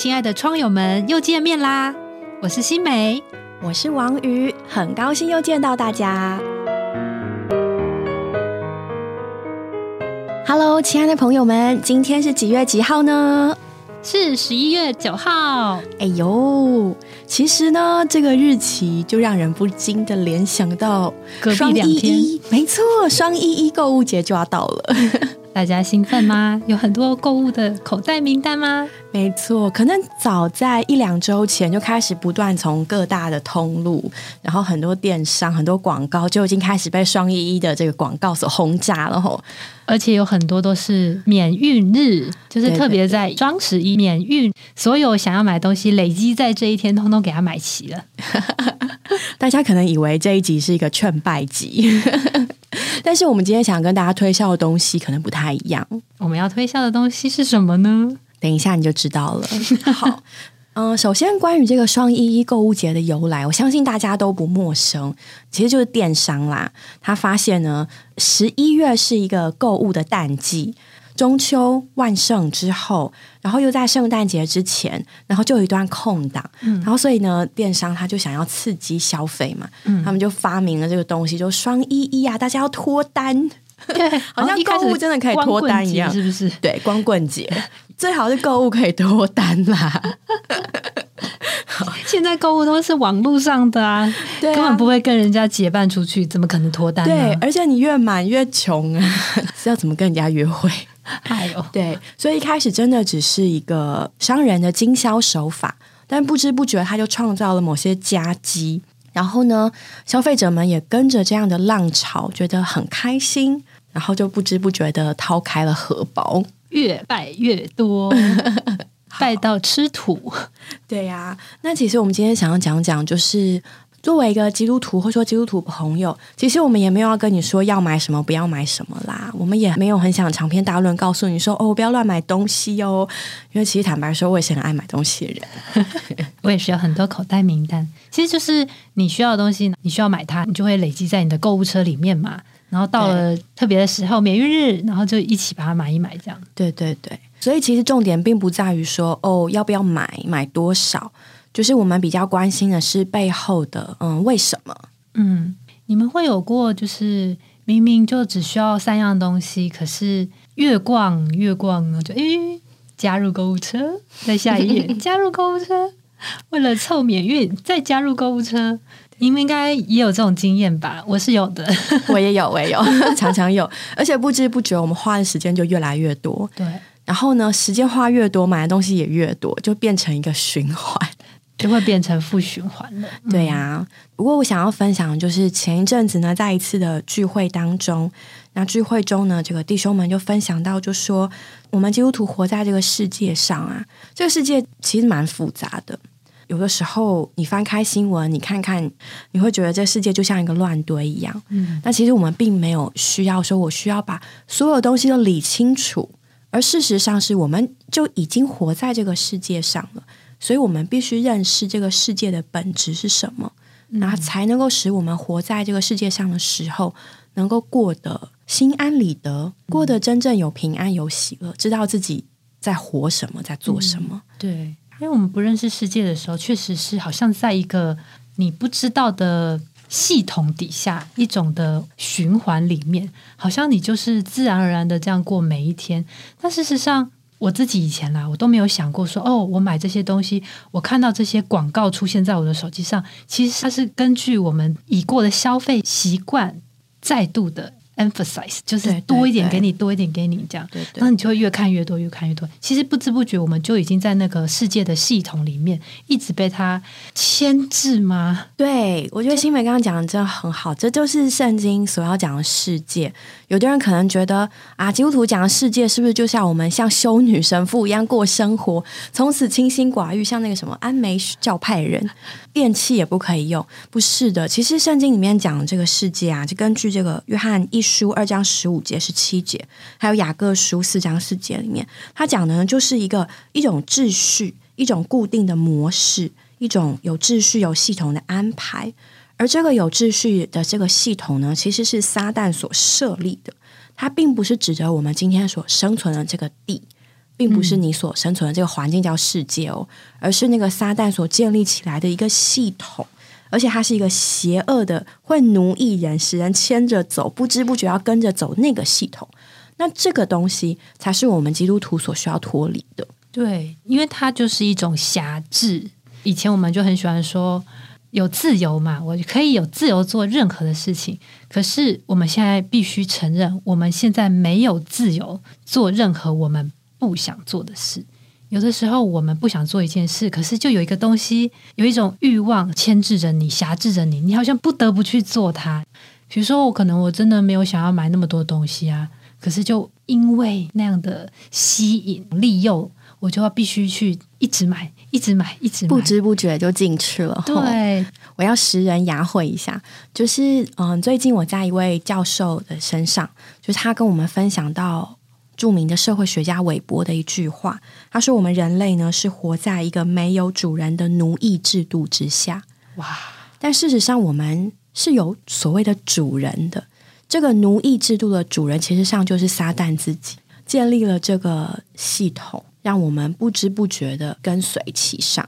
亲爱的窗友们，又见面啦！我是新梅，我是王瑜，很高兴又见到大家。Hello，亲爱的朋友们，今天是几月几号呢？是十一月九号。哎呦，其实呢，这个日期就让人不禁的联想到双一一，没错，双一一购物节就要到了。大家兴奋吗？有很多购物的口袋名单吗？没错，可能早在一两周前就开始不断从各大的通路，然后很多电商、很多广告就已经开始被双一一的这个广告所轰炸了吼。而且有很多都是免运日，就是特别在双十一免运，所有想要买东西累积在这一天，通通给他买齐了。大家可能以为这一集是一个劝败集。但是我们今天想跟大家推销的东西可能不太一样。我们要推销的东西是什么呢？等一下你就知道了。好，嗯，首先关于这个双一一购物节的由来，我相信大家都不陌生，其实就是电商啦。他发现呢，十一月是一个购物的淡季。中秋、万圣之后，然后又在圣诞节之前，然后就有一段空档，然后所以呢，电商他就想要刺激消费嘛，他们就发明了这个东西，就双一一啊，大家要脱单，好像购物真的可以脱单一样，是不是？对，光棍节最好是购物可以脱单啦。现在购物都是网络上的啊，根本不会跟人家结伴出去，怎么可能脱单？对，而且你越满越穷啊，是要怎么跟人家约会？哎呦，对，所以一开始真的只是一个商人的经销手法，但不知不觉他就创造了某些佳绩，然后呢，消费者们也跟着这样的浪潮，觉得很开心，然后就不知不觉的掏开了荷包，越拜越多，拜到吃土。对呀，那其实我们今天想要讲讲就是。作为一个基督徒，或者说基督徒朋友，其实我们也没有要跟你说要买什么，不要买什么啦。我们也没有很想长篇大论告诉你说哦，不要乱买东西哦。因为其实坦白说，我也是很爱买东西的人，我也是有很多口袋名单。其实就是你需要的东西，你需要买它，你就会累积在你的购物车里面嘛。然后到了特别的时候，免运日，然后就一起把它买一买，这样。对对对，所以其实重点并不在于说哦，要不要买，买多少。就是我们比较关心的是背后的，嗯，为什么？嗯，你们会有过，就是明明就只需要三样东西，可是越逛越逛呢，就诶，加入购物车，在下一页 加入购物车，为了凑免运再加入购物车，你们应该也有这种经验吧？我是有的，我也有，我也有，常常有，而且不知不觉我们花的时间就越来越多，对，然后呢，时间花越多，买的东西也越多，就变成一个循环。就会变成负循环了。对呀，不过我想要分享，就是前一阵子呢，在一次的聚会当中，那聚会中呢，这个弟兄们就分享到，就说我们基督徒活在这个世界上啊，这个世界其实蛮复杂的。有的时候你翻开新闻，你看看，你会觉得这世界就像一个乱堆一样。嗯，那其实我们并没有需要说，我需要把所有东西都理清楚，而事实上是，我们就已经活在这个世界上了。所以我们必须认识这个世界的本质是什么，然后才能够使我们活在这个世界上的时候，能够过得心安理得，过得真正有平安有喜乐，知道自己在活什么，在做什么。对，因为我们不认识世界的时候，确实是好像在一个你不知道的系统底下，一种的循环里面，好像你就是自然而然的这样过每一天。但事实上，我自己以前啦，我都没有想过说，哦，我买这些东西，我看到这些广告出现在我的手机上，其实它是根据我们已过的消费习惯，再度的。Emphasize 就是多一点给你，多一点给你，这样对，那你就会越看越多，越看越多。其实不知不觉，我们就已经在那个世界的系统里面，一直被它牵制吗？对，我觉得新美刚刚讲的真的很好，这就是圣经所要讲的世界。有的人可能觉得啊，基督徒讲的世界是不是就像我们像修女神父一样过生活，从此清心寡欲，像那个什么安美教派人，电器也不可以用？不是的，其实圣经里面讲的这个世界啊，就根据这个约翰一。书书二章十五节十七节，还有雅各书四章四节里面，他讲的呢，就是一个一种秩序，一种固定的模式，一种有秩序、有系统的安排。而这个有秩序的这个系统呢，其实是撒旦所设立的，它并不是指着我们今天所生存的这个地，并不是你所生存的这个环境叫世界哦，而是那个撒旦所建立起来的一个系统，而且它是一个邪恶的，会奴役人，使人牵着走，不知不觉要跟着走那个系统。那这个东西才是我们基督徒所需要脱离的。对，因为它就是一种辖制。以前我们就很喜欢说有自由嘛，我可以有自由做任何的事情。可是我们现在必须承认，我们现在没有自由做任何我们不想做的事。有的时候我们不想做一件事，可是就有一个东西，有一种欲望牵制着你，辖制着你，你好像不得不去做它。比如说，我可能我真的没有想要买那么多东西啊，可是就因为那样的吸引利诱。我就要必须去一直买，一直买，一直买，不知不觉就进去了。对，我要识人牙慧一下，就是嗯，最近我在一位教授的身上，就是他跟我们分享到著名的社会学家韦伯的一句话，他说：“我们人类呢是活在一个没有主人的奴役制度之下。”哇！但事实上，我们是有所谓的主人的。这个奴役制度的主人，其实上就是撒旦自己建立了这个系统。让我们不知不觉的跟随其上，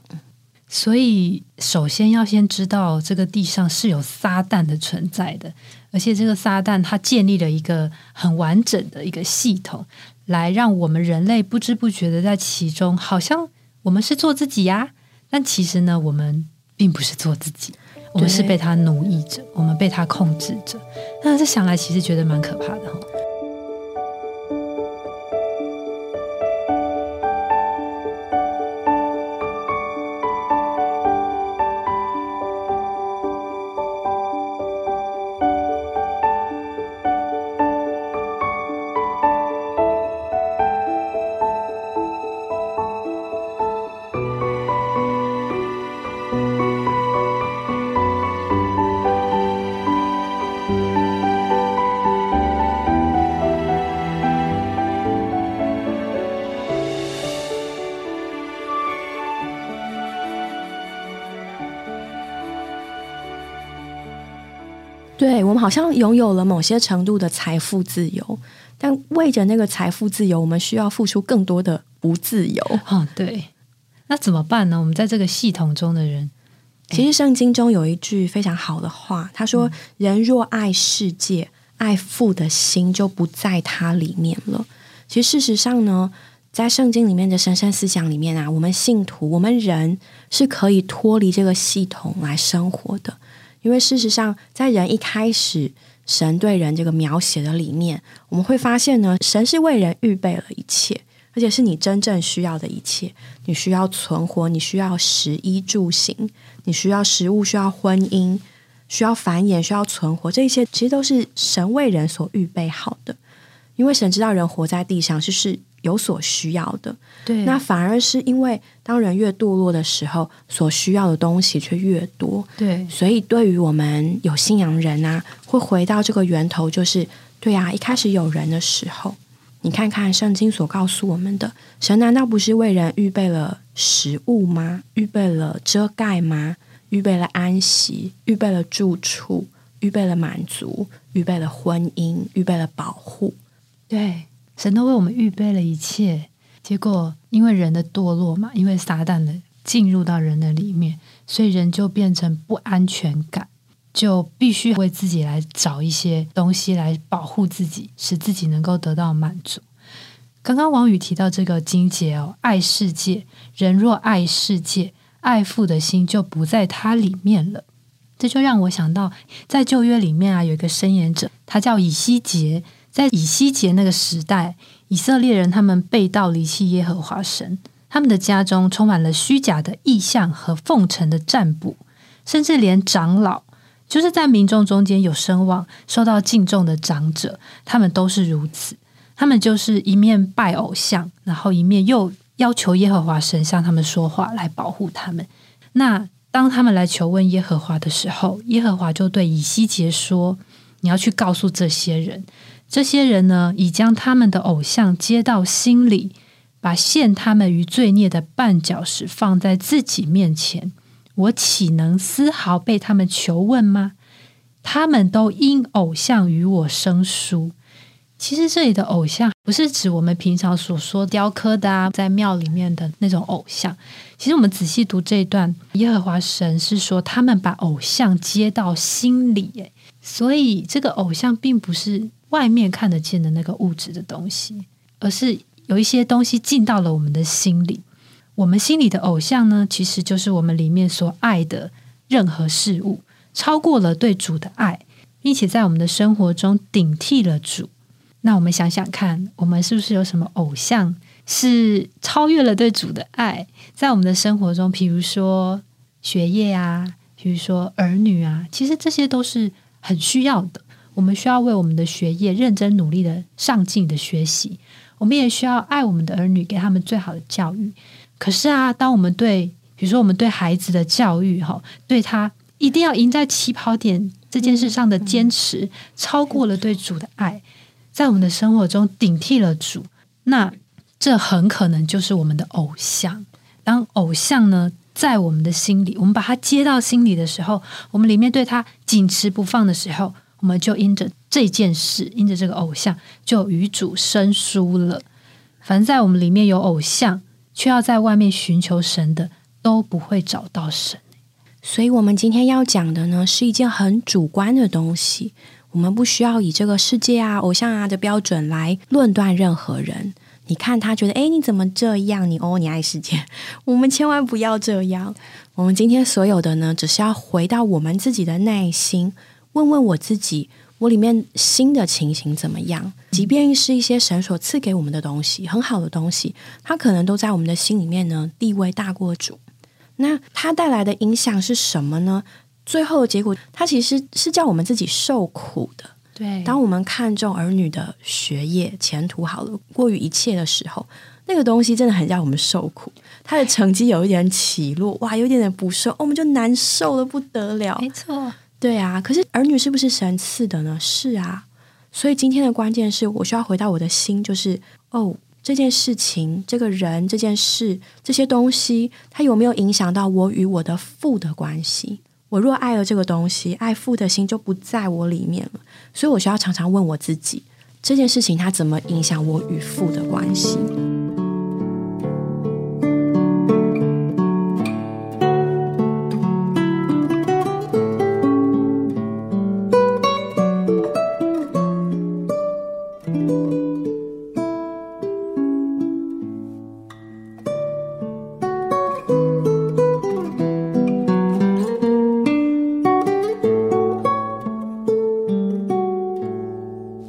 所以首先要先知道这个地上是有撒旦的存在的，而且这个撒旦他建立了一个很完整的一个系统，来让我们人类不知不觉的在其中，好像我们是做自己呀，但其实呢，我们并不是做自己，我们是被他奴役着，我们被他控制着。那这想来其实觉得蛮可怕的。对我们好像拥有了某些程度的财富自由，但为着那个财富自由，我们需要付出更多的不自由。嗯，对。那怎么办呢？我们在这个系统中的人，其实圣经中有一句非常好的话，他说：“人若爱世界，爱父的心就不在它里面了。”其实事实上呢，在圣经里面的神圣思想里面啊，我们信徒，我们人是可以脱离这个系统来生活的。因为事实上，在人一开始，神对人这个描写的里面，我们会发现呢，神是为人预备了一切，而且是你真正需要的一切。你需要存活，你需要食衣住行，你需要食物，需要婚姻，需要繁衍，需要存活，这一切其实都是神为人所预备好的。因为神知道人活在地上，就是。有所需要的，对，那反而是因为当人越堕落的时候，所需要的东西却越多，对，所以对于我们有信仰人啊，会回到这个源头，就是对啊，一开始有人的时候，你看看圣经所告诉我们的，神难道不是为人预备了食物吗？预备了遮盖吗？预备了安息，预备了住处，预备了满足，预备了婚姻，预备了保护，对。神都为我们预备了一切，结果因为人的堕落嘛，因为撒旦的进入到人的里面，所以人就变成不安全感，就必须为自己来找一些东西来保护自己，使自己能够得到满足。刚刚王宇提到这个经节哦，爱世界人若爱世界，爱父的心就不在它里面了。这就让我想到，在旧约里面啊，有一个申言者，他叫以西结。在以西结那个时代，以色列人他们背道离弃耶和华神，他们的家中充满了虚假的意象和奉承的占卜，甚至连长老，就是在民众中间有声望、受到敬重的长者，他们都是如此。他们就是一面拜偶像，然后一面又要求耶和华神向他们说话来保护他们。那当他们来求问耶和华的时候，耶和华就对以西结说：“你要去告诉这些人。”这些人呢，已将他们的偶像接到心里，把陷他们于罪孽的绊脚石放在自己面前。我岂能丝毫被他们求问吗？他们都因偶像与我生疏。其实这里的偶像不是指我们平常所说雕刻的啊，在庙里面的那种偶像。其实我们仔细读这一段，耶和华神是说他们把偶像接到心里，诶，所以这个偶像并不是外面看得见的那个物质的东西，而是有一些东西进到了我们的心里。我们心里的偶像呢，其实就是我们里面所爱的任何事物，超过了对主的爱，并且在我们的生活中顶替了主。那我们想想看，我们是不是有什么偶像是超越了对主的爱，在我们的生活中，比如说学业啊，比如说儿女啊，其实这些都是很需要的。我们需要为我们的学业认真努力的上进的学习，我们也需要爱我们的儿女，给他们最好的教育。可是啊，当我们对，比如说我们对孩子的教育，哈，对他一定要赢在起跑点这件事上的坚持，超过了对主的爱。在我们的生活中顶替了主，那这很可能就是我们的偶像。当偶像呢在我们的心里，我们把它接到心里的时候，我们里面对他紧持不放的时候，我们就因着这件事，因着这个偶像，就与主生疏了。凡在我们里面有偶像，却要在外面寻求神的，都不会找到神。所以，我们今天要讲的呢，是一件很主观的东西。我们不需要以这个世界啊、偶像啊的标准来论断任何人。你看他觉得，哎，你怎么这样？你哦，你爱世界。我们千万不要这样。我们今天所有的呢，只是要回到我们自己的内心，问问我自己，我里面心的情形怎么样？即便是一些神所赐给我们的东西，很好的东西，它可能都在我们的心里面呢，地位大过主。那它带来的影响是什么呢？最后的结果，它其实是叫我们自己受苦的。对，当我们看重儿女的学业前途好了，过于一切的时候，那个东西真的很让我们受苦。他的成绩有一点起落，哇，有一点点不顺，我们就难受的不得了。没错，对啊。可是儿女是不是神赐的呢？是啊。所以今天的关键是我需要回到我的心，就是哦，这件事情、这个人、这件事、这些东西，它有没有影响到我与我的父的关系？我若爱了这个东西，爱父的心就不在我里面了。所以我需要常常问我自己，这件事情它怎么影响我与父的关系？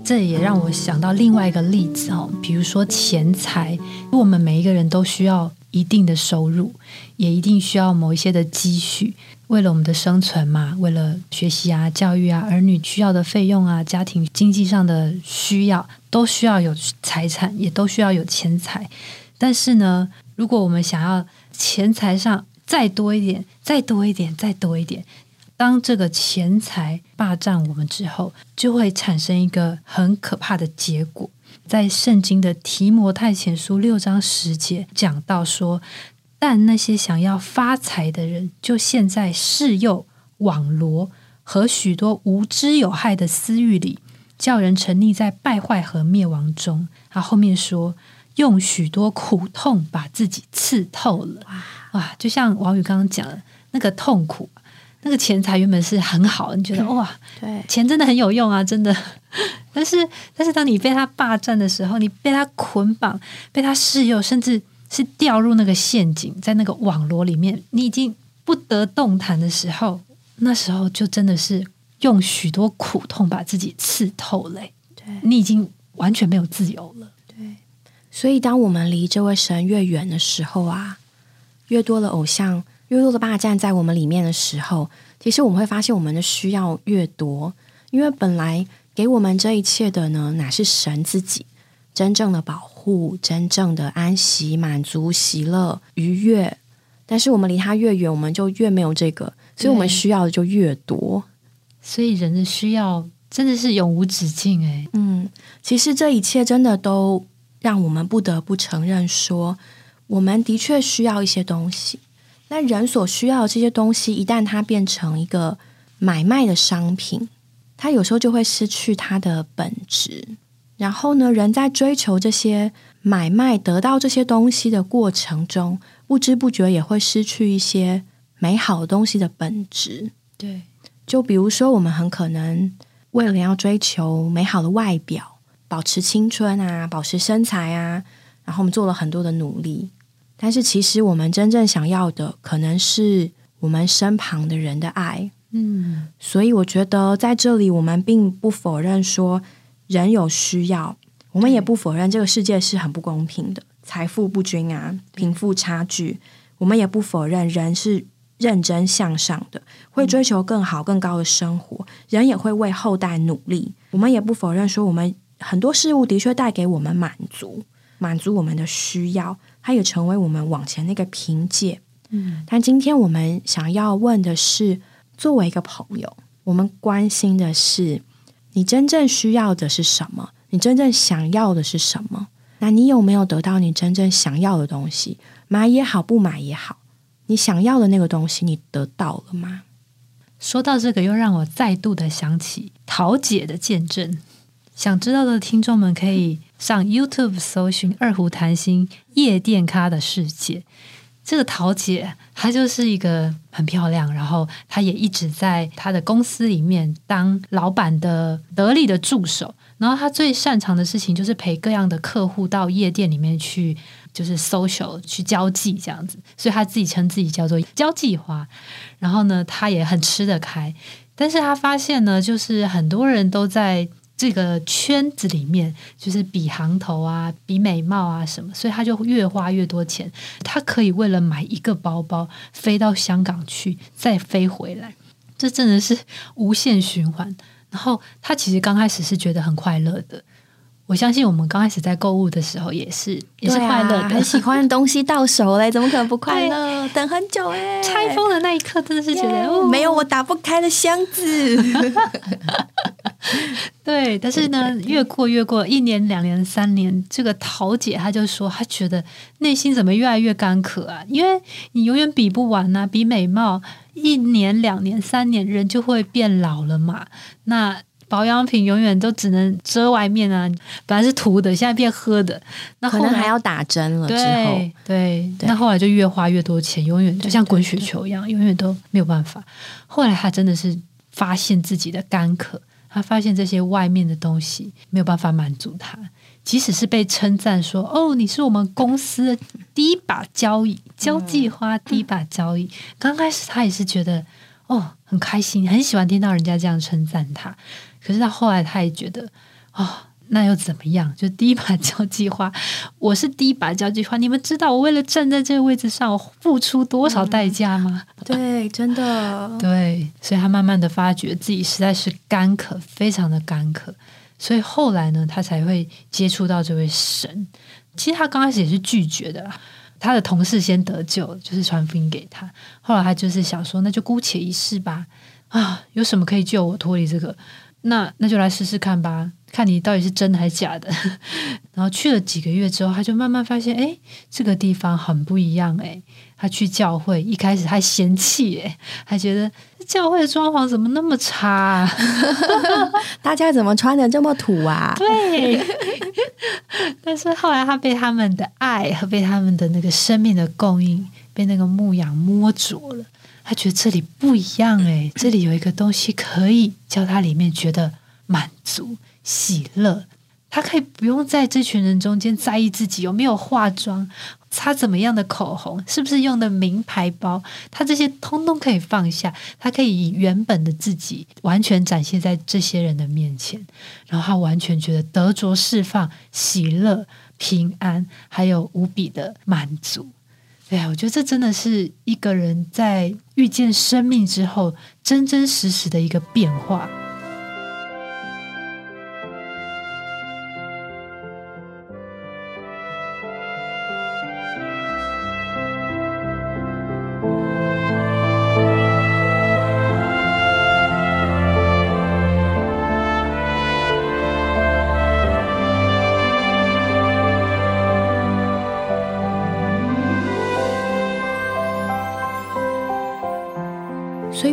这也让我想到另外一个例子哦，比如说钱财，我们每一个人都需要一定的收入，也一定需要某一些的积蓄，为了我们的生存嘛，为了学习啊、教育啊、儿女需要的费用啊、家庭经济上的需要，都需要有财产，也都需要有钱财。但是呢，如果我们想要钱财上再多一点、再多一点、再多一点。当这个钱财霸占我们之后，就会产生一个很可怕的结果。在圣经的提摩太前书六章十节讲到说：“但那些想要发财的人，就陷在世诱、网罗和许多无知有害的私欲里，叫人沉溺在败坏和灭亡中。”他后面说：“用许多苦痛把自己刺透了。”哇，就像王宇刚刚讲的那个痛苦。那个钱财原本是很好，你觉得哇，对，钱真的很有用啊，真的。但是，但是当你被他霸占的时候，你被他捆绑，被他试诱，甚至是掉入那个陷阱，在那个网络里面，你已经不得动弹的时候，那时候就真的是用许多苦痛把自己刺透了。对，你已经完全没有自由了。对，所以当我们离这位神越远的时候啊，越多的偶像。越多的霸占在我们里面的时候，其实我们会发现我们的需要越多，因为本来给我们这一切的呢，乃是神自己真正的保护、真正的安息、满足、喜乐、愉悦。但是我们离他越远，我们就越没有这个，所以我们需要的就越多。所以人的需要真的是永无止境诶。嗯，其实这一切真的都让我们不得不承认，说我们的确需要一些东西。那人所需要的这些东西，一旦它变成一个买卖的商品，它有时候就会失去它的本质。然后呢，人在追求这些买卖、得到这些东西的过程中，不知不觉也会失去一些美好的东西的本质。对，就比如说，我们很可能为了要追求美好的外表、保持青春啊、保持身材啊，然后我们做了很多的努力，但是其实我们真正想要的，可能是我们身旁的人的爱。嗯，所以我觉得在这里，我们并不否认说人有需要，我们也不否认这个世界是很不公平的，财富不均啊，贫富差距，我们也不否认人是认真向上的，会追求更好更高的生活，人也会为后代努力。我们也不否认说，我们很多事物的确带给我们满足，满足我们的需要，它也成为我们往前那个凭借。嗯，但今天我们想要问的是。作为一个朋友，我们关心的是你真正需要的是什么？你真正想要的是什么？那你有没有得到你真正想要的东西？买也好，不买也好，你想要的那个东西，你得到了吗？说到这个，又让我再度的想起桃姐的见证。想知道的听众们可以上 YouTube 搜寻“二胡谈心夜店咖的世界”。这个桃姐，她就是一个很漂亮，然后她也一直在她的公司里面当老板的得力的助手。然后她最擅长的事情就是陪各样的客户到夜店里面去，就是 social 去交际这样子。所以她自己称自己叫做交际花。然后呢，她也很吃得开，但是她发现呢，就是很多人都在。这个圈子里面就是比行头啊，比美貌啊什么，所以他就越花越多钱。他可以为了买一个包包飞到香港去，再飞回来，这真的是无限循环。然后他其实刚开始是觉得很快乐的。我相信我们刚开始在购物的时候也是也是快乐的，很喜欢的东西到手嘞，怎么可能不快乐？等很久哎，拆封的那一刻真的是觉得没有我打不开的箱子。对，但是呢，越过越过一年、两年、三年，这个桃姐她就说，她觉得内心怎么越来越干渴啊？因为你永远比不完呐，比美貌，一年、两年、三年，人就会变老了嘛。那保养品永远都只能遮外面啊，本来是涂的，现在变喝的，那可能还要打针了。之后，对，那后来就越花越多钱，永远就像滚雪球一样，永远都没有办法。后来她真的是发现自己的干渴，他发现这些外面的东西没有办法满足他，即使是被称赞说：“哦，你是我们公司第一把交椅，交际花第一把交椅。”刚开始他也是觉得哦很开心，很喜欢听到人家这样称赞他。可是到后来，他也觉得，哦，那又怎么样？就第一把交际花，我是第一把交际花。你们知道我为了站在这个位置上，我付出多少代价吗？对，真的。对，所以他慢慢的发觉自己实在是干渴，非常的干渴。所以后来呢，他才会接触到这位神。其实他刚开始也是拒绝的，他的同事先得救，就是传福音给他。后来他就是想说，那就姑且一试吧。啊，有什么可以救我脱离这个？那那就来试试看吧，看你到底是真的还是假的。然后去了几个月之后，他就慢慢发现，哎，这个地方很不一样。哎，他去教会一开始还嫌弃，哎，还觉得教会的装潢怎么那么差，大家怎么穿的这么土啊？对。但是后来他被他们的爱和被他们的那个生命的供应，被那个牧羊摸着了。他觉得这里不一样哎，这里有一个东西可以叫他里面觉得满足、喜乐。他可以不用在这群人中间在意自己有没有化妆、擦怎么样的口红、是不是用的名牌包，他这些通通可以放下。他可以以原本的自己完全展现在这些人的面前，然后他完全觉得得着释放、喜乐、平安，还有无比的满足。对啊，我觉得这真的是一个人在遇见生命之后，真真实实的一个变化。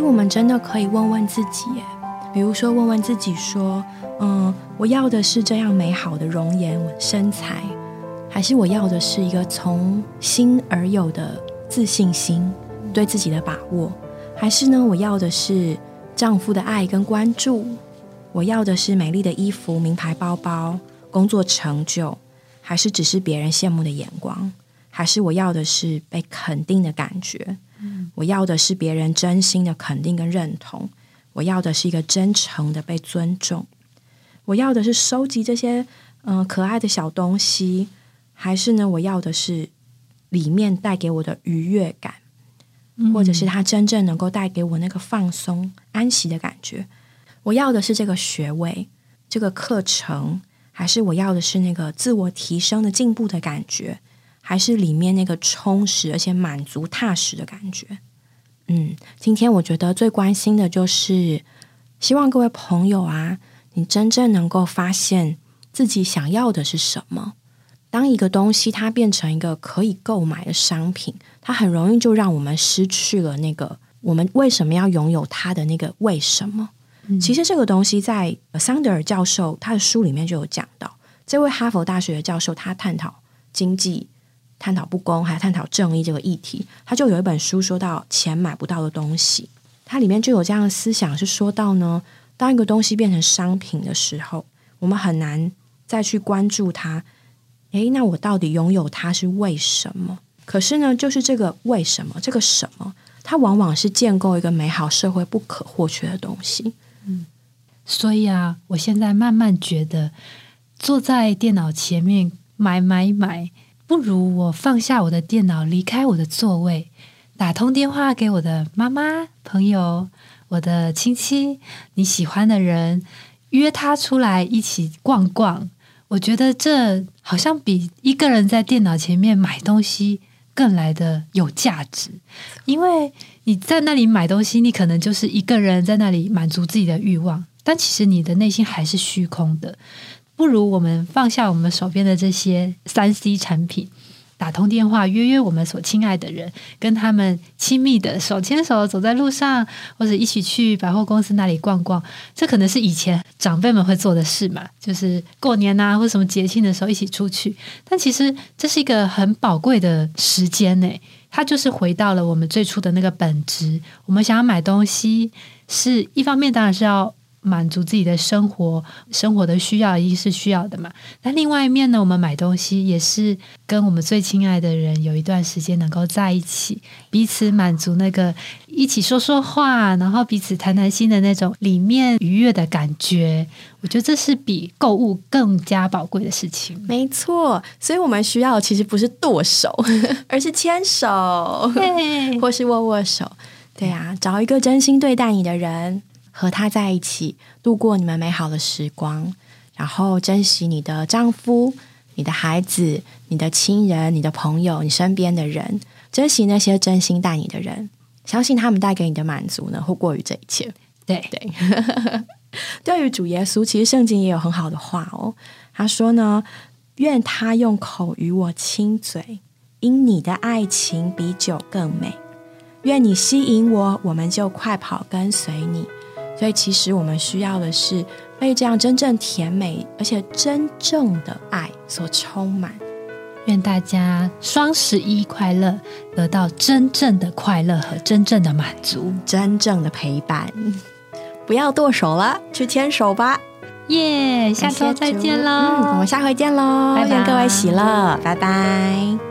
我们真的可以问问自己：，比如说，问问自己说：“嗯，我要的是这样美好的容颜身材，还是我要的是一个从心而有的自信心，对自己的把握？还是呢，我要的是丈夫的爱跟关注？我要的是美丽的衣服、名牌包包、工作成就，还是只是别人羡慕的眼光？还是我要的是被肯定的感觉？我要的是别人真心的肯定跟认同。”我要的是一个真诚的被尊重，我要的是收集这些嗯可爱的小东西，还是呢？我要的是里面带给我的愉悦感，或者是它真正能够带给我那个放松、安息的感觉。我要的是这个学位、这个课程，还是我要的是那个自我提升的进步的感觉，还是里面那个充实而且满足、踏实的感觉？嗯，今天我觉得最关心的就是，希望各位朋友啊，你真正能够发现自己想要的是什么。当一个东西它变成一个可以购买的商品，它很容易就让我们失去了那个我们为什么要拥有它的那个为什么。其实这个东西在桑德尔教授他的书里面就有讲到，这位哈佛大学的教授他探讨经济。探讨不公，还探讨正义这个议题，他就有一本书说到钱买不到的东西，它里面就有这样的思想，是说到呢，当一个东西变成商品的时候，我们很难再去关注它。诶，那我到底拥有它是为什么？可是呢，就是这个为什么，这个什么，它往往是建构一个美好社会不可或缺的东西。嗯，所以啊，我现在慢慢觉得，坐在电脑前面买买买。不如我放下我的电脑，离开我的座位，打通电话给我的妈妈、朋友、我的亲戚，你喜欢的人，约他出来一起逛逛。我觉得这好像比一个人在电脑前面买东西更来的有价值，因为你在那里买东西，你可能就是一个人在那里满足自己的欲望，但其实你的内心还是虚空的。不如我们放下我们手边的这些三 C 产品，打通电话约约我们所亲爱的人，跟他们亲密的手牵手走在路上，或者一起去百货公司那里逛逛。这可能是以前长辈们会做的事嘛，就是过年啊或什么节庆的时候一起出去。但其实这是一个很宝贵的时间呢，它就是回到了我们最初的那个本质。我们想要买东西，是一方面当然是要。满足自己的生活，生活的需要一定是需要的嘛。那另外一面呢，我们买东西也是跟我们最亲爱的人有一段时间能够在一起，彼此满足那个一起说说话，然后彼此谈谈心的那种里面愉悦的感觉。我觉得这是比购物更加宝贵的事情。没错，所以我们需要其实不是剁手，而是牵手，或是握握手。对啊，找一个真心对待你的人。和他在一起度过你们美好的时光，然后珍惜你的丈夫、你的孩子、你的亲人、你的朋友、你身边的人，珍惜那些真心待你的人，相信他们带给你的满足呢，会过于这一切。对对，对于主耶稣，其实圣经也有很好的话哦。他说呢：“愿他用口与我亲嘴，因你的爱情比酒更美。愿你吸引我，我们就快跑跟随你。”所以，其实我们需要的是被这样真正甜美而且真正的爱所充满。愿大家双十一快乐，得到真正的快乐和真正的满足，真正的陪伴。不要剁手了，去牵手吧！耶，下周再见喽！我们下回见喽！愿各位喜乐，拜拜。